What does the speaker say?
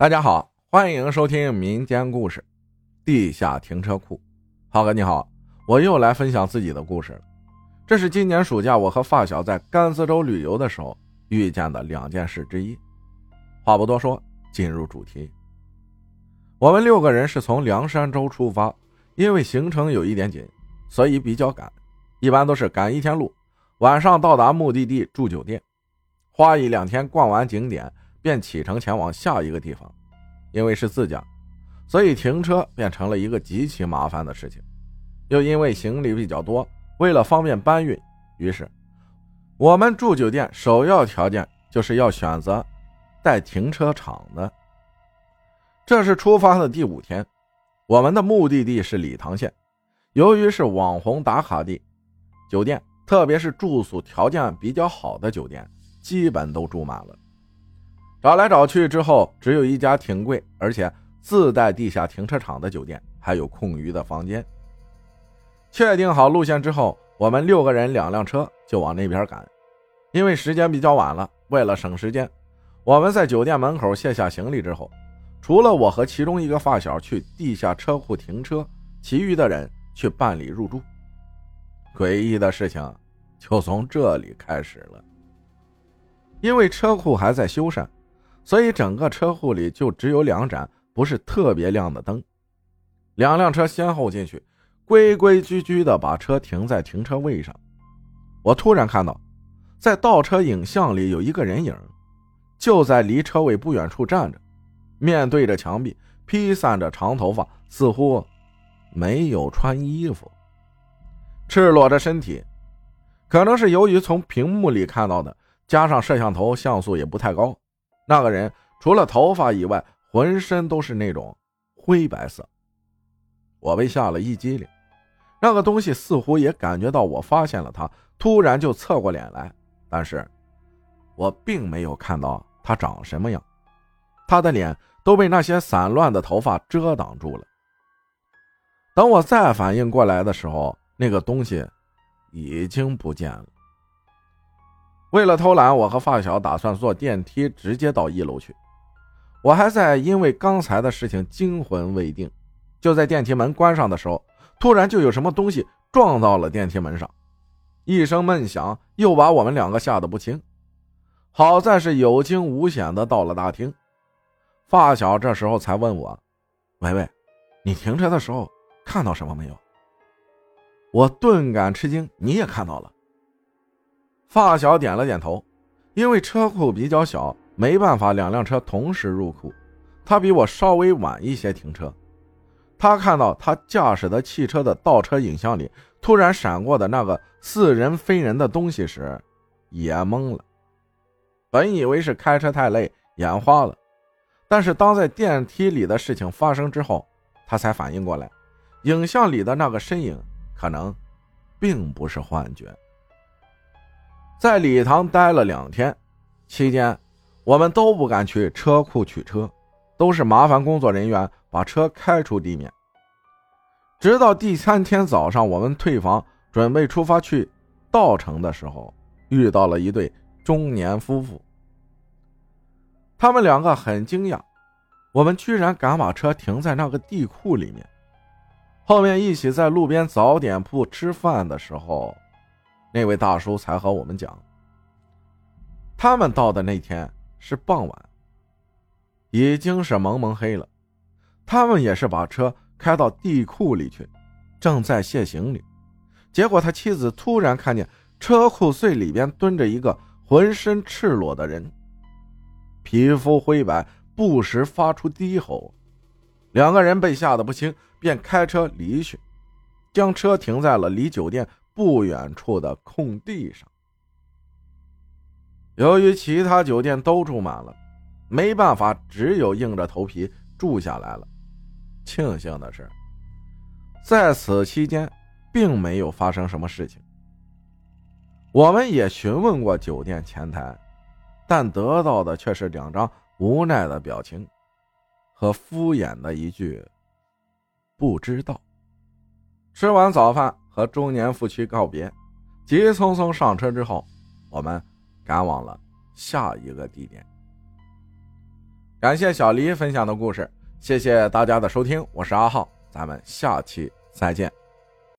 大家好，欢迎收听民间故事《地下停车库》。浩哥你好，我又来分享自己的故事了。这是今年暑假我和发小在甘孜州旅游的时候遇见的两件事之一。话不多说，进入主题。我们六个人是从凉山州出发，因为行程有一点紧，所以比较赶，一般都是赶一天路，晚上到达目的地住酒店，花一两天逛完景点。便启程前往下一个地方，因为是自驾，所以停车变成了一个极其麻烦的事情。又因为行李比较多，为了方便搬运，于是我们住酒店首要条件就是要选择带停车场的。这是出发的第五天，我们的目的地是理塘县。由于是网红打卡地，酒店特别是住宿条件比较好的酒店，基本都住满了。找来找去之后，只有一家挺贵，而且自带地下停车场的酒店，还有空余的房间。确定好路线之后，我们六个人两辆车就往那边赶。因为时间比较晚了，为了省时间，我们在酒店门口卸下行李之后，除了我和其中一个发小去地下车库停车，其余的人去办理入住。诡异的事情就从这里开始了，因为车库还在修缮。所以整个车库里就只有两盏不是特别亮的灯，两辆车先后进去，规规矩矩的把车停在停车位上。我突然看到，在倒车影像里有一个人影，就在离车位不远处站着，面对着墙壁，披散着长头发，似乎没有穿衣服，赤裸着身体。可能是由于从屏幕里看到的，加上摄像头像素也不太高。那个人除了头发以外，浑身都是那种灰白色。我被吓了一激灵，那个东西似乎也感觉到我发现了他，突然就侧过脸来。但是，我并没有看到他长什么样，他的脸都被那些散乱的头发遮挡住了。等我再反应过来的时候，那个东西已经不见了。为了偷懒，我和发小打算坐电梯直接到一楼去。我还在因为刚才的事情惊魂未定。就在电梯门关上的时候，突然就有什么东西撞到了电梯门上，一声闷响，又把我们两个吓得不轻。好在是有惊无险的到了大厅。发小这时候才问我：“喂喂，你停车的时候看到什么没有？”我顿感吃惊：“你也看到了？”发小点了点头，因为车库比较小，没办法两辆车同时入库。他比我稍微晚一些停车。他看到他驾驶的汽车的倒车影像里突然闪过的那个似人非人的东西时，也懵了。本以为是开车太累眼花了，但是当在电梯里的事情发生之后，他才反应过来，影像里的那个身影可能并不是幻觉。在礼堂待了两天，期间我们都不敢去车库取车，都是麻烦工作人员把车开出地面。直到第三天早上，我们退房准备出发去稻城的时候，遇到了一对中年夫妇。他们两个很惊讶，我们居然敢把车停在那个地库里面。后面一起在路边早点铺吃饭的时候。那位大叔才和我们讲，他们到的那天是傍晚，已经是蒙蒙黑了。他们也是把车开到地库里去，正在卸行李，结果他妻子突然看见车库最里边蹲着一个浑身赤裸的人，皮肤灰白，不时发出低吼。两个人被吓得不轻，便开车离去，将车停在了离酒店。不远处的空地上，由于其他酒店都住满了，没办法，只有硬着头皮住下来了。庆幸的是，在此期间并没有发生什么事情。我们也询问过酒店前台，但得到的却是两张无奈的表情和敷衍的一句“不知道”。吃完早饭。和中年夫妻告别，急匆匆上车之后，我们赶往了下一个地点。感谢小黎分享的故事，谢谢大家的收听，我是阿浩，咱们下期再见。